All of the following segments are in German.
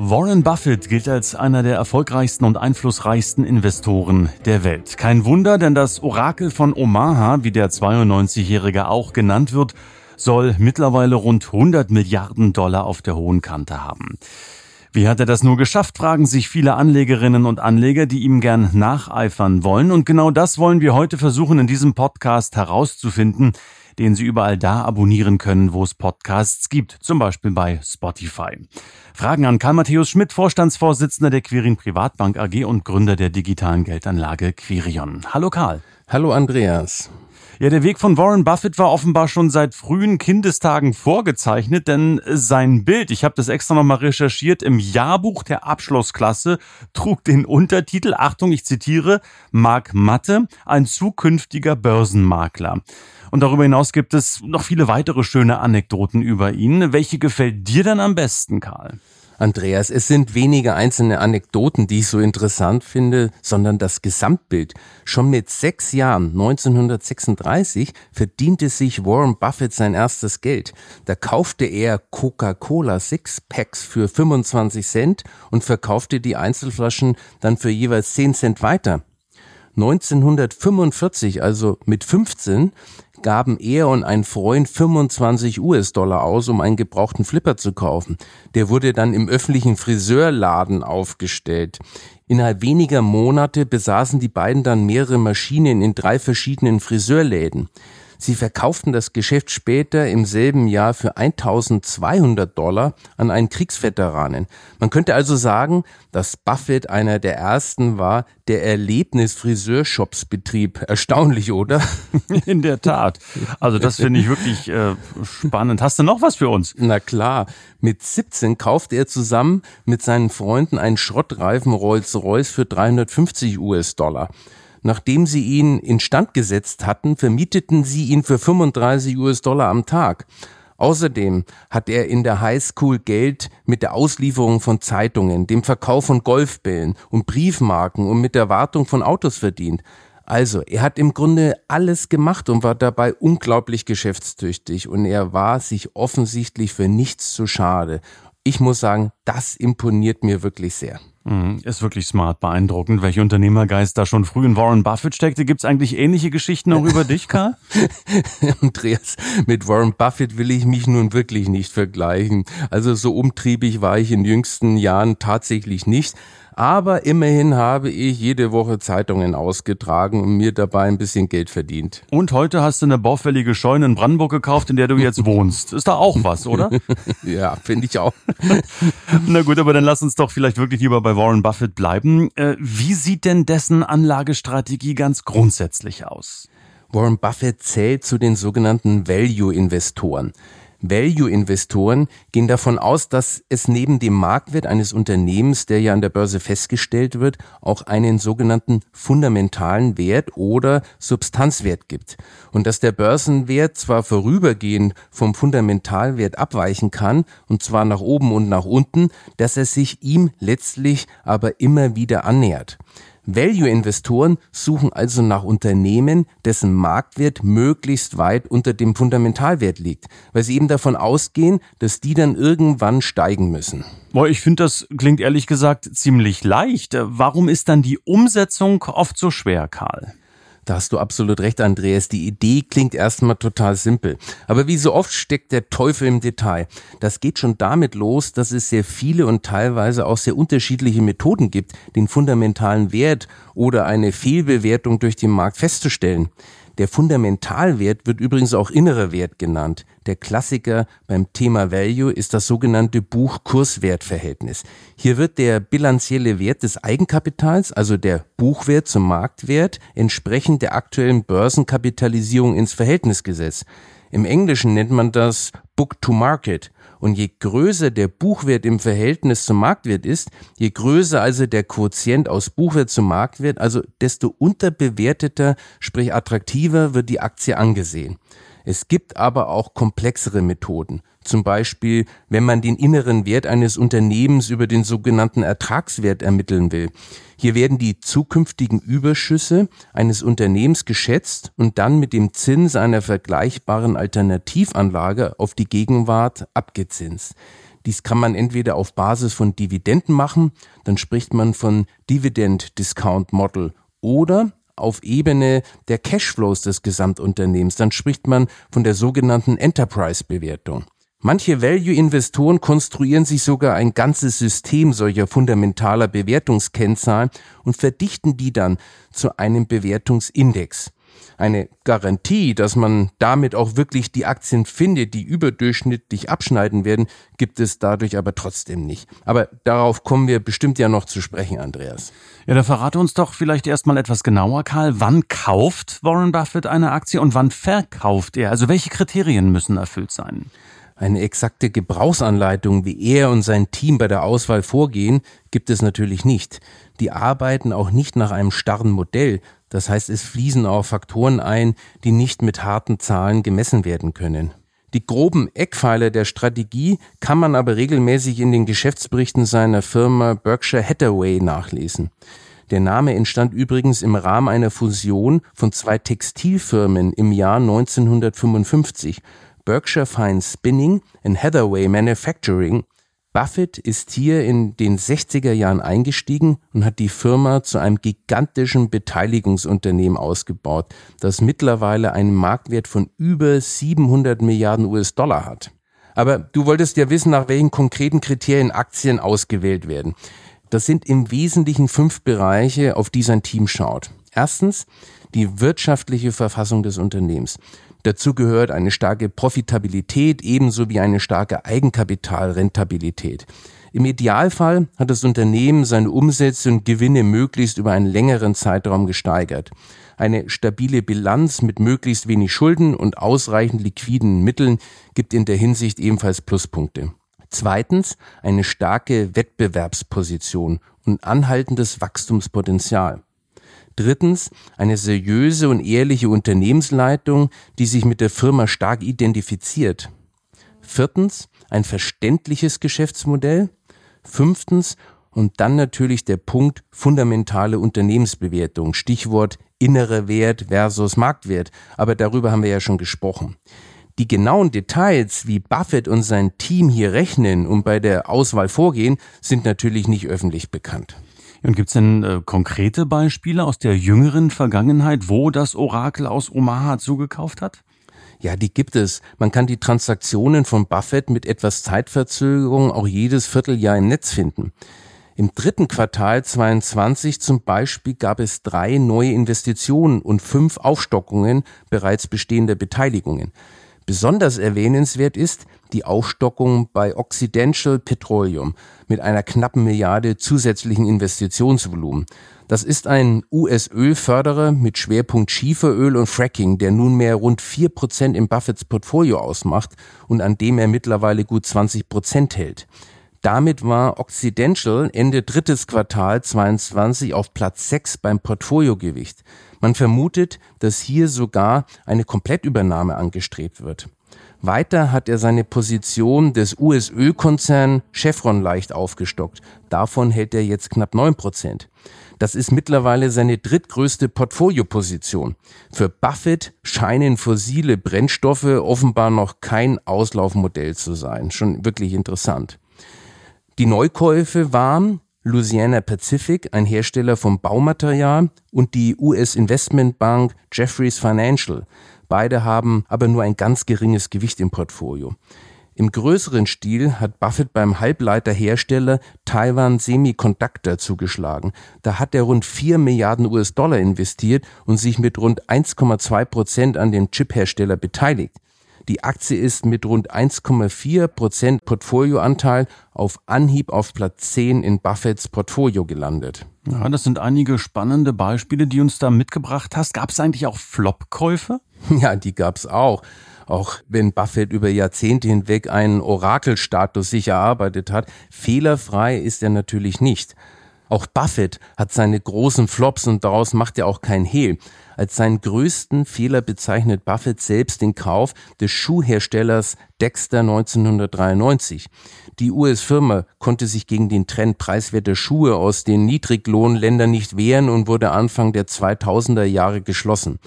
Warren Buffett gilt als einer der erfolgreichsten und einflussreichsten Investoren der Welt. Kein Wunder, denn das Orakel von Omaha, wie der 92-Jährige auch genannt wird, soll mittlerweile rund 100 Milliarden Dollar auf der hohen Kante haben. Wie hat er das nur geschafft, fragen sich viele Anlegerinnen und Anleger, die ihm gern nacheifern wollen. Und genau das wollen wir heute versuchen, in diesem Podcast herauszufinden den Sie überall da abonnieren können, wo es Podcasts gibt, zum Beispiel bei Spotify. Fragen an Karl Matthäus Schmidt, Vorstandsvorsitzender der Quirin Privatbank AG und Gründer der digitalen Geldanlage Quirion. Hallo Karl. Hallo Andreas. Ja, der Weg von Warren Buffett war offenbar schon seit frühen Kindestagen vorgezeichnet, denn sein Bild, ich habe das extra nochmal recherchiert, im Jahrbuch der Abschlussklasse trug den Untertitel, Achtung, ich zitiere, Mark Matte, ein zukünftiger Börsenmakler. Und darüber hinaus gibt es noch viele weitere schöne Anekdoten über ihn. Welche gefällt dir denn am besten, Karl? Andreas, es sind weniger einzelne Anekdoten, die ich so interessant finde, sondern das Gesamtbild. Schon mit sechs Jahren, 1936, verdiente sich Warren Buffett sein erstes Geld. Da kaufte er Coca-Cola Sixpacks für 25 Cent und verkaufte die Einzelflaschen dann für jeweils 10 Cent weiter. 1945, also mit 15, gaben er und ein Freund 25 US-Dollar aus, um einen gebrauchten Flipper zu kaufen. Der wurde dann im öffentlichen Friseurladen aufgestellt. Innerhalb weniger Monate besaßen die beiden dann mehrere Maschinen in drei verschiedenen Friseurläden. Sie verkauften das Geschäft später im selben Jahr für 1200 Dollar an einen Kriegsveteranen. Man könnte also sagen, dass Buffett einer der ersten war, der Erlebnis-Friseurshops betrieb. Erstaunlich, oder? In der Tat. Also das finde ich wirklich äh, spannend. Hast du noch was für uns? Na klar. Mit 17 kaufte er zusammen mit seinen Freunden einen Schrottreifen Rolls-Royce für 350 US-Dollar. Nachdem sie ihn instand gesetzt hatten, vermieteten sie ihn für 35 US-Dollar am Tag. Außerdem hat er in der Highschool Geld mit der Auslieferung von Zeitungen, dem Verkauf von Golfbällen und Briefmarken und mit der Wartung von Autos verdient. Also, er hat im Grunde alles gemacht und war dabei unglaublich geschäftstüchtig und er war sich offensichtlich für nichts zu schade. Ich muss sagen, das imponiert mir wirklich sehr. Mhm, ist wirklich smart, beeindruckend, welcher Unternehmergeist da schon früh in Warren Buffett steckte. Gibt es eigentlich ähnliche Geschichten auch über dich, Karl? Andreas, mit Warren Buffett will ich mich nun wirklich nicht vergleichen. Also so umtriebig war ich in jüngsten Jahren tatsächlich nicht. Aber immerhin habe ich jede Woche Zeitungen ausgetragen und mir dabei ein bisschen Geld verdient. Und heute hast du eine baufällige Scheune in Brandenburg gekauft, in der du jetzt wohnst. Ist da auch was, oder? ja, finde ich auch. Na gut, aber dann lass uns doch vielleicht wirklich lieber bei Warren Buffett bleiben. Äh, wie sieht denn dessen Anlagestrategie ganz grundsätzlich aus? Warren Buffett zählt zu den sogenannten Value-Investoren. Value-Investoren gehen davon aus, dass es neben dem Marktwert eines Unternehmens, der ja an der Börse festgestellt wird, auch einen sogenannten fundamentalen Wert oder Substanzwert gibt. Und dass der Börsenwert zwar vorübergehend vom Fundamentalwert abweichen kann, und zwar nach oben und nach unten, dass er sich ihm letztlich aber immer wieder annähert. Value-Investoren suchen also nach Unternehmen, dessen Marktwert möglichst weit unter dem Fundamentalwert liegt, weil sie eben davon ausgehen, dass die dann irgendwann steigen müssen. Boah, ich finde, das klingt ehrlich gesagt ziemlich leicht. Warum ist dann die Umsetzung oft so schwer, Karl? Da hast du absolut recht, Andreas. Die Idee klingt erstmal total simpel. Aber wie so oft steckt der Teufel im Detail. Das geht schon damit los, dass es sehr viele und teilweise auch sehr unterschiedliche Methoden gibt, den fundamentalen Wert oder eine Fehlbewertung durch den Markt festzustellen. Der Fundamentalwert wird übrigens auch innerer Wert genannt. Der Klassiker beim Thema Value ist das sogenannte Buch-Kurswert-Verhältnis. Hier wird der bilanzielle Wert des Eigenkapitals, also der Buchwert zum Marktwert, entsprechend der aktuellen Börsenkapitalisierung ins Verhältnis gesetzt. Im Englischen nennt man das Book to Market Und je größer der Buchwert im Verhältnis zum Marktwert ist, je größer also der Quotient aus Buchwert zum Marktwert, also desto unterbewerteter, sprich attraktiver wird die Aktie angesehen. Es gibt aber auch komplexere Methoden. Zum Beispiel, wenn man den inneren Wert eines Unternehmens über den sogenannten Ertragswert ermitteln will. Hier werden die zukünftigen Überschüsse eines Unternehmens geschätzt und dann mit dem Zins einer vergleichbaren Alternativanlage auf die Gegenwart abgezinst. Dies kann man entweder auf Basis von Dividenden machen, dann spricht man von Dividend Discount Model, oder auf Ebene der Cashflows des Gesamtunternehmens, dann spricht man von der sogenannten Enterprise-Bewertung. Manche Value-Investoren konstruieren sich sogar ein ganzes System solcher fundamentaler Bewertungskennzahlen und verdichten die dann zu einem Bewertungsindex. Eine Garantie, dass man damit auch wirklich die Aktien findet, die überdurchschnittlich abschneiden werden, gibt es dadurch aber trotzdem nicht. Aber darauf kommen wir bestimmt ja noch zu sprechen, Andreas. Ja, da verrate uns doch vielleicht erstmal etwas genauer, Karl. Wann kauft Warren Buffett eine Aktie und wann verkauft er? Also welche Kriterien müssen erfüllt sein? Eine exakte Gebrauchsanleitung, wie er und sein Team bei der Auswahl vorgehen, gibt es natürlich nicht. Die arbeiten auch nicht nach einem starren Modell, das heißt, es fließen auch Faktoren ein, die nicht mit harten Zahlen gemessen werden können. Die groben Eckpfeiler der Strategie kann man aber regelmäßig in den Geschäftsberichten seiner Firma Berkshire Hathaway nachlesen. Der Name entstand übrigens im Rahmen einer Fusion von zwei Textilfirmen im Jahr 1955, Berkshire Fine Spinning und Hathaway Manufacturing, Buffett ist hier in den 60er Jahren eingestiegen und hat die Firma zu einem gigantischen Beteiligungsunternehmen ausgebaut, das mittlerweile einen Marktwert von über 700 Milliarden US-Dollar hat. Aber du wolltest ja wissen, nach welchen konkreten Kriterien Aktien ausgewählt werden. Das sind im Wesentlichen fünf Bereiche, auf die sein Team schaut. Erstens die wirtschaftliche Verfassung des Unternehmens. Dazu gehört eine starke Profitabilität ebenso wie eine starke Eigenkapitalrentabilität. Im Idealfall hat das Unternehmen seine Umsätze und Gewinne möglichst über einen längeren Zeitraum gesteigert. Eine stabile Bilanz mit möglichst wenig Schulden und ausreichend liquiden Mitteln gibt in der Hinsicht ebenfalls Pluspunkte. Zweitens eine starke Wettbewerbsposition und anhaltendes Wachstumspotenzial. Drittens eine seriöse und ehrliche Unternehmensleitung, die sich mit der Firma stark identifiziert. Viertens ein verständliches Geschäftsmodell. Fünftens und dann natürlich der Punkt fundamentale Unternehmensbewertung, Stichwort innerer Wert versus Marktwert, aber darüber haben wir ja schon gesprochen. Die genauen Details, wie Buffett und sein Team hier rechnen und bei der Auswahl vorgehen, sind natürlich nicht öffentlich bekannt. Und gibt es denn äh, konkrete Beispiele aus der jüngeren Vergangenheit, wo das Orakel aus Omaha zugekauft hat? Ja, die gibt es. Man kann die Transaktionen von Buffett mit etwas Zeitverzögerung auch jedes Vierteljahr im Netz finden. Im dritten Quartal 22 zum Beispiel gab es drei neue Investitionen und fünf Aufstockungen bereits bestehender Beteiligungen. Besonders erwähnenswert ist die Aufstockung bei Occidental Petroleum mit einer knappen Milliarde zusätzlichen Investitionsvolumen. Das ist ein US-Ölförderer mit Schwerpunkt Schieferöl und Fracking, der nunmehr rund vier Prozent im Buffets Portfolio ausmacht und an dem er mittlerweile gut 20 Prozent hält. Damit war Occidental Ende drittes Quartal 22 auf Platz 6 beim Portfoliogewicht. Man vermutet, dass hier sogar eine Komplettübernahme angestrebt wird. Weiter hat er seine Position des US-Ölkonzern Chevron leicht aufgestockt. Davon hält er jetzt knapp neun Prozent. Das ist mittlerweile seine drittgrößte Portfolioposition. Für Buffett scheinen fossile Brennstoffe offenbar noch kein Auslaufmodell zu sein. Schon wirklich interessant. Die Neukäufe waren Louisiana Pacific, ein Hersteller von Baumaterial, und die US-Investmentbank Jefferies Financial. Beide haben aber nur ein ganz geringes Gewicht im Portfolio. Im größeren Stil hat Buffett beim Halbleiterhersteller Taiwan Semiconductor zugeschlagen. Da hat er rund 4 Milliarden US-Dollar investiert und sich mit rund 1,2 Prozent an dem Chiphersteller beteiligt. Die Aktie ist mit rund 1,4 Prozent Portfolioanteil auf Anhieb auf Platz 10 in Buffetts Portfolio gelandet. Ja, das sind einige spannende Beispiele, die uns da mitgebracht hast. Gab es eigentlich auch Flop-Käufe? Ja, die gab es auch. auch wenn Buffett über Jahrzehnte hinweg einen Orakelstatus sich erarbeitet hat. Fehlerfrei ist er natürlich nicht. Auch Buffett hat seine großen Flops und daraus macht er auch kein Hehl. Als seinen größten Fehler bezeichnet Buffett selbst den Kauf des Schuhherstellers Dexter 1993. Die US-Firma konnte sich gegen den Trend preiswerter Schuhe aus den Niedriglohnländern nicht wehren und wurde Anfang der 2000er Jahre geschlossen.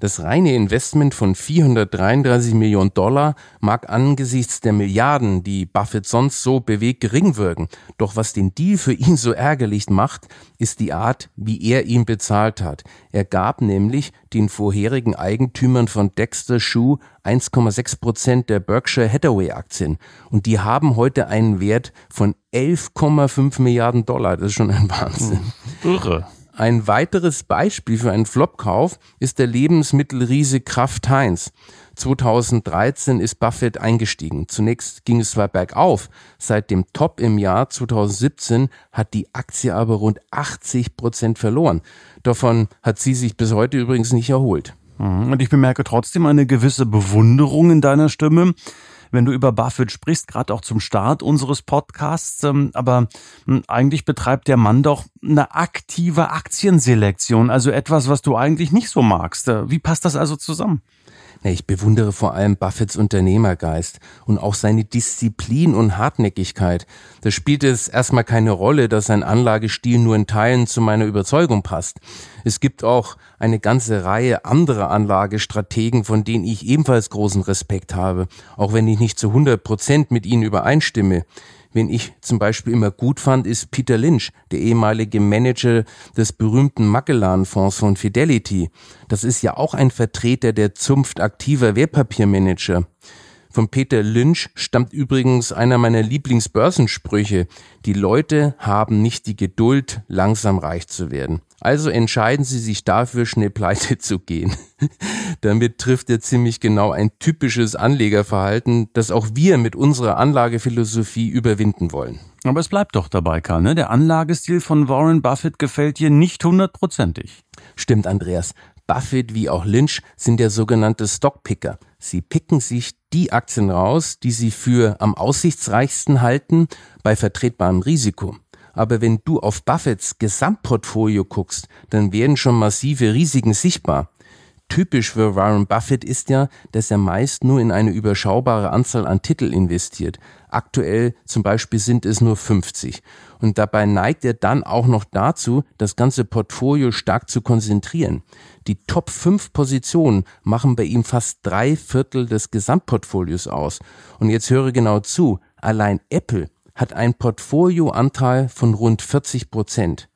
Das reine Investment von 433 Millionen Dollar mag angesichts der Milliarden, die Buffett sonst so bewegt, gering wirken. Doch was den Deal für ihn so ärgerlich macht, ist die Art, wie er ihn bezahlt hat. Er gab nämlich den vorherigen Eigentümern von Dexter Shoe 1,6 Prozent der Berkshire Hathaway Aktien. Und die haben heute einen Wert von 11,5 Milliarden Dollar. Das ist schon ein Wahnsinn. Irre. Ein weiteres Beispiel für einen Flopkauf ist der Lebensmittelriese Kraft Heinz. 2013 ist Buffett eingestiegen. Zunächst ging es zwar bergauf, seit dem Top im Jahr 2017 hat die Aktie aber rund 80 Prozent verloren. Davon hat sie sich bis heute übrigens nicht erholt. Mhm. Und ich bemerke trotzdem eine gewisse Bewunderung in deiner Stimme wenn du über Buffett sprichst, gerade auch zum Start unseres Podcasts. Ähm, aber hm, eigentlich betreibt der Mann doch eine aktive Aktienselektion, also etwas, was du eigentlich nicht so magst. Äh, wie passt das also zusammen? Ich bewundere vor allem Buffetts Unternehmergeist und auch seine Disziplin und Hartnäckigkeit. Da spielt es erstmal keine Rolle, dass sein Anlagestil nur in Teilen zu meiner Überzeugung passt. Es gibt auch eine ganze Reihe anderer Anlagestrategen, von denen ich ebenfalls großen Respekt habe, auch wenn ich nicht zu 100 Prozent mit ihnen übereinstimme. Wen ich zum Beispiel immer gut fand, ist Peter Lynch, der ehemalige Manager des berühmten Magellan-Fonds von Fidelity. Das ist ja auch ein Vertreter der Zunft aktiver Wertpapiermanager. Von Peter Lynch stammt übrigens einer meiner Lieblingsbörsensprüche. Die Leute haben nicht die Geduld, langsam reich zu werden. Also entscheiden Sie sich dafür, schnell pleite zu gehen. Damit trifft er ziemlich genau ein typisches Anlegerverhalten, das auch wir mit unserer Anlagephilosophie überwinden wollen. Aber es bleibt doch dabei, Karl, ne? Der Anlagestil von Warren Buffett gefällt dir nicht hundertprozentig. Stimmt, Andreas. Buffett wie auch Lynch sind der sogenannte Stockpicker. Sie picken sich die Aktien raus, die sie für am aussichtsreichsten halten bei vertretbarem Risiko. Aber wenn du auf Buffetts Gesamtportfolio guckst, dann werden schon massive Risiken sichtbar. Typisch für Warren Buffett ist ja, dass er meist nur in eine überschaubare Anzahl an Titel investiert. Aktuell zum Beispiel sind es nur 50. Und dabei neigt er dann auch noch dazu, das ganze Portfolio stark zu konzentrieren. Die Top 5 Positionen machen bei ihm fast drei Viertel des Gesamtportfolios aus. Und jetzt höre genau zu. Allein Apple hat einen Portfolioanteil von rund 40 Prozent.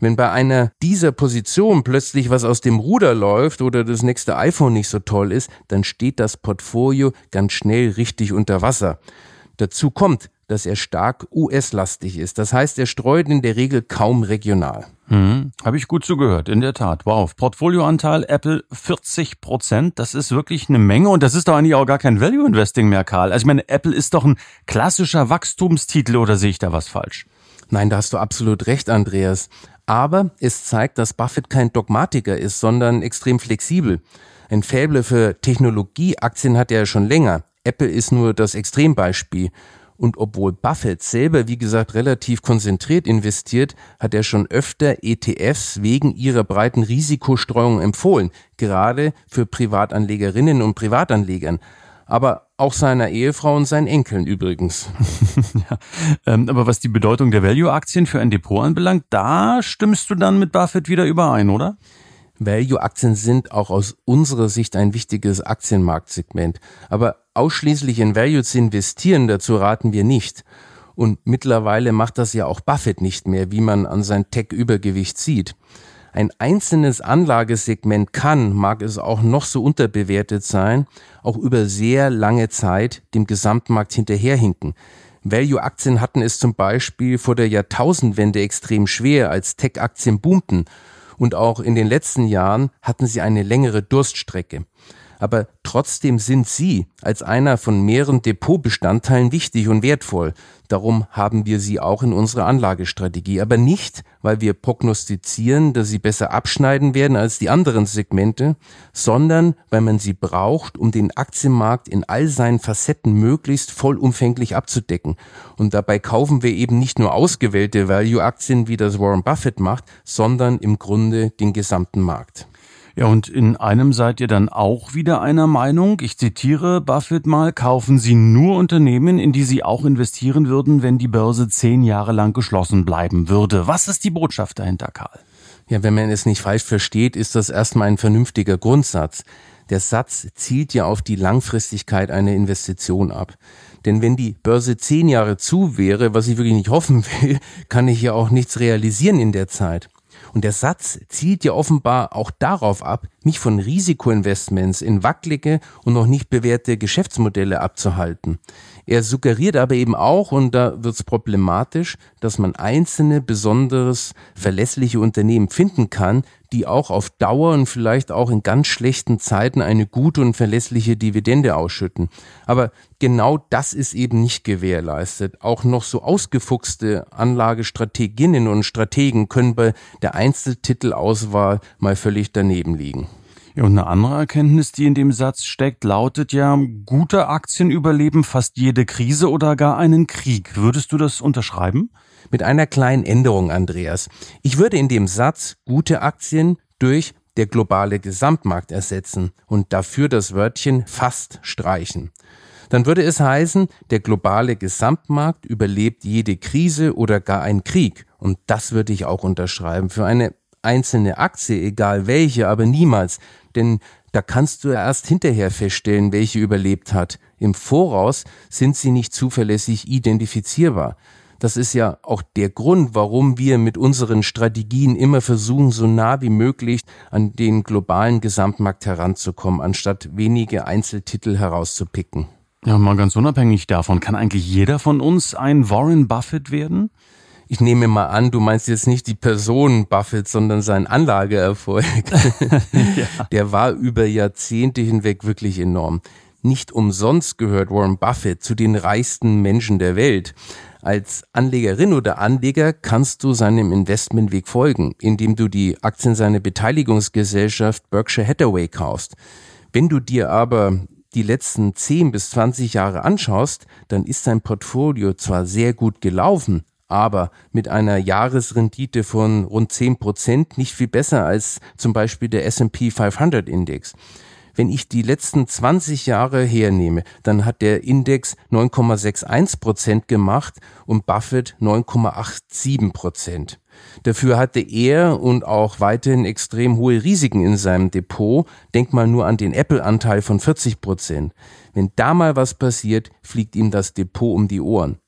Wenn bei einer dieser Position plötzlich was aus dem Ruder läuft oder das nächste iPhone nicht so toll ist, dann steht das Portfolio ganz schnell richtig unter Wasser. Dazu kommt, dass er stark US-lastig ist. Das heißt, er streut in der Regel kaum regional. Mhm. Habe ich gut zugehört, in der Tat. Wow, Portfolioanteil Apple 40 Prozent, das ist wirklich eine Menge und das ist doch eigentlich auch gar kein Value Investing mehr, Karl. Also ich meine, Apple ist doch ein klassischer Wachstumstitel oder sehe ich da was falsch? Nein, da hast du absolut recht, Andreas. Aber es zeigt, dass Buffett kein Dogmatiker ist, sondern extrem flexibel. Ein Faible für Technologieaktien hat er ja schon länger. Apple ist nur das Extrembeispiel. Und obwohl Buffett selber, wie gesagt, relativ konzentriert investiert, hat er schon öfter ETFs wegen ihrer breiten Risikostreuung empfohlen, gerade für Privatanlegerinnen und Privatanlegern. Aber auch seiner Ehefrau und seinen Enkeln übrigens. ja, ähm, aber was die Bedeutung der Value-Aktien für ein Depot anbelangt, da stimmst du dann mit Buffett wieder überein, oder? Value-Aktien sind auch aus unserer Sicht ein wichtiges Aktienmarktsegment. Aber ausschließlich in Value zu investieren, dazu raten wir nicht. Und mittlerweile macht das ja auch Buffett nicht mehr, wie man an sein Tech-Übergewicht sieht. Ein einzelnes Anlagesegment kann, mag es auch noch so unterbewertet sein, auch über sehr lange Zeit dem Gesamtmarkt hinterherhinken. Value-Aktien hatten es zum Beispiel vor der Jahrtausendwende extrem schwer, als Tech-Aktien boomten. Und auch in den letzten Jahren hatten sie eine längere Durststrecke. Aber trotzdem sind sie als einer von mehreren Depotbestandteilen wichtig und wertvoll. Darum haben wir sie auch in unserer Anlagestrategie, aber nicht, weil wir prognostizieren, dass sie besser abschneiden werden als die anderen Segmente, sondern weil man sie braucht, um den Aktienmarkt in all seinen Facetten möglichst vollumfänglich abzudecken. Und dabei kaufen wir eben nicht nur ausgewählte Value-Aktien, wie das Warren Buffett macht, sondern im Grunde den gesamten Markt. Ja, und in einem seid ihr dann auch wieder einer Meinung. Ich zitiere Buffett mal, kaufen Sie nur Unternehmen, in die Sie auch investieren würden, wenn die Börse zehn Jahre lang geschlossen bleiben würde. Was ist die Botschaft dahinter, Karl? Ja, wenn man es nicht falsch versteht, ist das erstmal ein vernünftiger Grundsatz. Der Satz zielt ja auf die Langfristigkeit einer Investition ab. Denn wenn die Börse zehn Jahre zu wäre, was ich wirklich nicht hoffen will, kann ich ja auch nichts realisieren in der Zeit. Und der Satz zielt ja offenbar auch darauf ab, mich von Risikoinvestments in wackelige und noch nicht bewährte Geschäftsmodelle abzuhalten. Er suggeriert aber eben auch, und da wird es problematisch, dass man einzelne besonders verlässliche Unternehmen finden kann, die auch auf Dauer und vielleicht auch in ganz schlechten Zeiten eine gute und verlässliche Dividende ausschütten. Aber genau das ist eben nicht gewährleistet. Auch noch so ausgefuchste Anlagestrateginnen und Strategen können bei der Einzeltitelauswahl mal völlig daneben liegen. Ja, und eine andere Erkenntnis, die in dem Satz steckt, lautet ja, gute Aktien überleben fast jede Krise oder gar einen Krieg. Würdest du das unterschreiben? Mit einer kleinen Änderung, Andreas. Ich würde in dem Satz gute Aktien durch der globale Gesamtmarkt ersetzen und dafür das Wörtchen fast streichen. Dann würde es heißen, der globale Gesamtmarkt überlebt jede Krise oder gar einen Krieg. Und das würde ich auch unterschreiben. Für eine einzelne Aktie, egal welche, aber niemals denn da kannst du erst hinterher feststellen, welche überlebt hat. Im Voraus sind sie nicht zuverlässig identifizierbar. Das ist ja auch der Grund, warum wir mit unseren Strategien immer versuchen, so nah wie möglich an den globalen Gesamtmarkt heranzukommen, anstatt wenige Einzeltitel herauszupicken. Ja, mal ganz unabhängig davon, kann eigentlich jeder von uns ein Warren Buffett werden? ich nehme mal an, du meinst jetzt nicht die Person Buffett, sondern seinen Anlageerfolg. ja. Der war über Jahrzehnte hinweg wirklich enorm. Nicht umsonst gehört Warren Buffett zu den reichsten Menschen der Welt. Als Anlegerin oder Anleger kannst du seinem Investmentweg folgen, indem du die Aktien seiner Beteiligungsgesellschaft Berkshire Hathaway kaufst. Wenn du dir aber die letzten 10 bis 20 Jahre anschaust, dann ist sein Portfolio zwar sehr gut gelaufen, aber mit einer Jahresrendite von rund 10 Prozent nicht viel besser als zum Beispiel der S&P 500 Index. Wenn ich die letzten 20 Jahre hernehme, dann hat der Index 9,61 Prozent gemacht und Buffett 9,87 Prozent. Dafür hatte er und auch weiterhin extrem hohe Risiken in seinem Depot. Denk mal nur an den Apple-Anteil von 40 Prozent. Wenn da mal was passiert, fliegt ihm das Depot um die Ohren.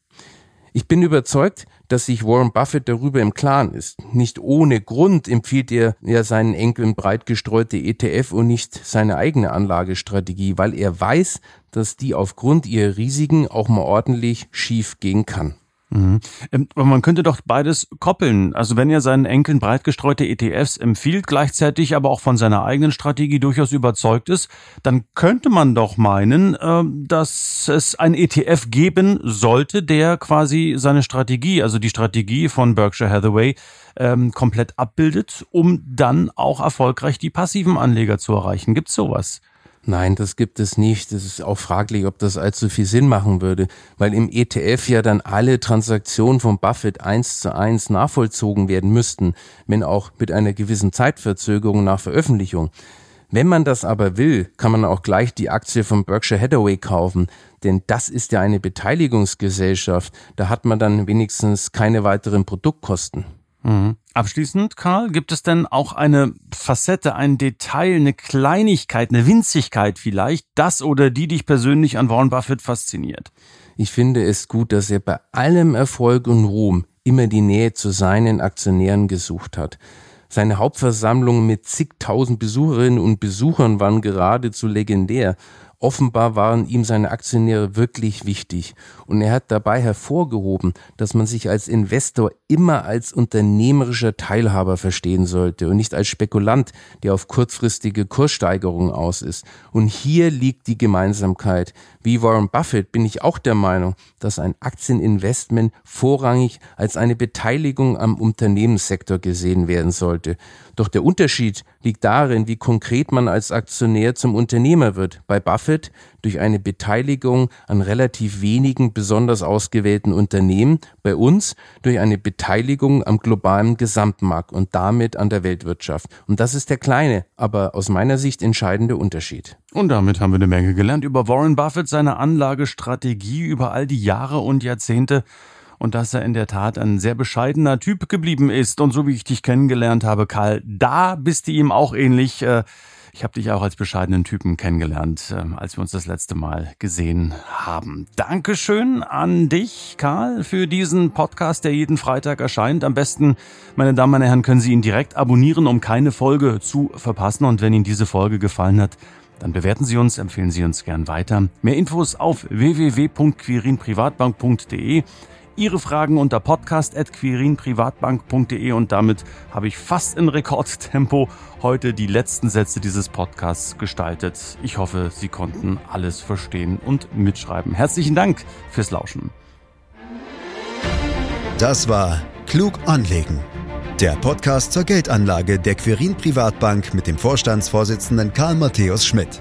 Ich bin überzeugt, dass sich Warren Buffett darüber im Klaren ist. Nicht ohne Grund empfiehlt er ja seinen Enkeln breit gestreute ETF und nicht seine eigene Anlagestrategie, weil er weiß, dass die aufgrund ihrer Risiken auch mal ordentlich schief gehen kann. Mhm. Ähm, man könnte doch beides koppeln. Also wenn er seinen Enkeln breit gestreute ETFs empfiehlt, gleichzeitig aber auch von seiner eigenen Strategie durchaus überzeugt ist, dann könnte man doch meinen, ähm, dass es ein ETF geben sollte, der quasi seine Strategie, also die Strategie von Berkshire Hathaway, ähm, komplett abbildet, um dann auch erfolgreich die passiven Anleger zu erreichen. Gibt's sowas? Nein, das gibt es nicht. Es ist auch fraglich, ob das allzu viel Sinn machen würde, weil im ETF ja dann alle Transaktionen von Buffett eins zu eins nachvollzogen werden müssten, wenn auch mit einer gewissen Zeitverzögerung nach Veröffentlichung. Wenn man das aber will, kann man auch gleich die Aktie von Berkshire Hathaway kaufen, denn das ist ja eine Beteiligungsgesellschaft. Da hat man dann wenigstens keine weiteren Produktkosten. Mhm. Abschließend, Karl, gibt es denn auch eine Facette, ein Detail, eine Kleinigkeit, eine Winzigkeit vielleicht, das oder die dich persönlich an Warren Buffett fasziniert? Ich finde es gut, dass er bei allem Erfolg und Ruhm immer die Nähe zu seinen Aktionären gesucht hat. Seine Hauptversammlungen mit zigtausend Besucherinnen und Besuchern waren geradezu legendär Offenbar waren ihm seine Aktionäre wirklich wichtig. Und er hat dabei hervorgehoben, dass man sich als Investor immer als unternehmerischer Teilhaber verstehen sollte und nicht als Spekulant, der auf kurzfristige Kurssteigerungen aus ist. Und hier liegt die Gemeinsamkeit. Wie Warren Buffett bin ich auch der Meinung, dass ein Aktieninvestment vorrangig als eine Beteiligung am Unternehmenssektor gesehen werden sollte. Doch der Unterschied liegt darin, wie konkret man als Aktionär zum Unternehmer wird. Bei Buffett durch eine Beteiligung an relativ wenigen besonders ausgewählten Unternehmen, bei uns durch eine Beteiligung am globalen Gesamtmarkt und damit an der Weltwirtschaft. Und das ist der kleine, aber aus meiner Sicht entscheidende Unterschied. Und damit haben wir eine Menge gelernt über Warren Buffett, seine Anlagestrategie über all die Jahre und Jahrzehnte und dass er in der Tat ein sehr bescheidener Typ geblieben ist. Und so wie ich dich kennengelernt habe, Karl, da bist du ihm auch ähnlich. Äh, ich habe dich auch als bescheidenen Typen kennengelernt, äh, als wir uns das letzte Mal gesehen haben. Dankeschön an dich, Karl, für diesen Podcast, der jeden Freitag erscheint. Am besten, meine Damen und Herren, können Sie ihn direkt abonnieren, um keine Folge zu verpassen. Und wenn Ihnen diese Folge gefallen hat, dann bewerten Sie uns, empfehlen Sie uns gern weiter. Mehr Infos auf www.quirinprivatbank.de. Ihre Fragen unter podcast.quirinprivatbank.de und damit habe ich fast in Rekordtempo heute die letzten Sätze dieses Podcasts gestaltet. Ich hoffe, Sie konnten alles verstehen und mitschreiben. Herzlichen Dank fürs Lauschen. Das war Klug anlegen. Der Podcast zur Geldanlage der Quirin Privatbank mit dem Vorstandsvorsitzenden Karl Matthäus Schmidt.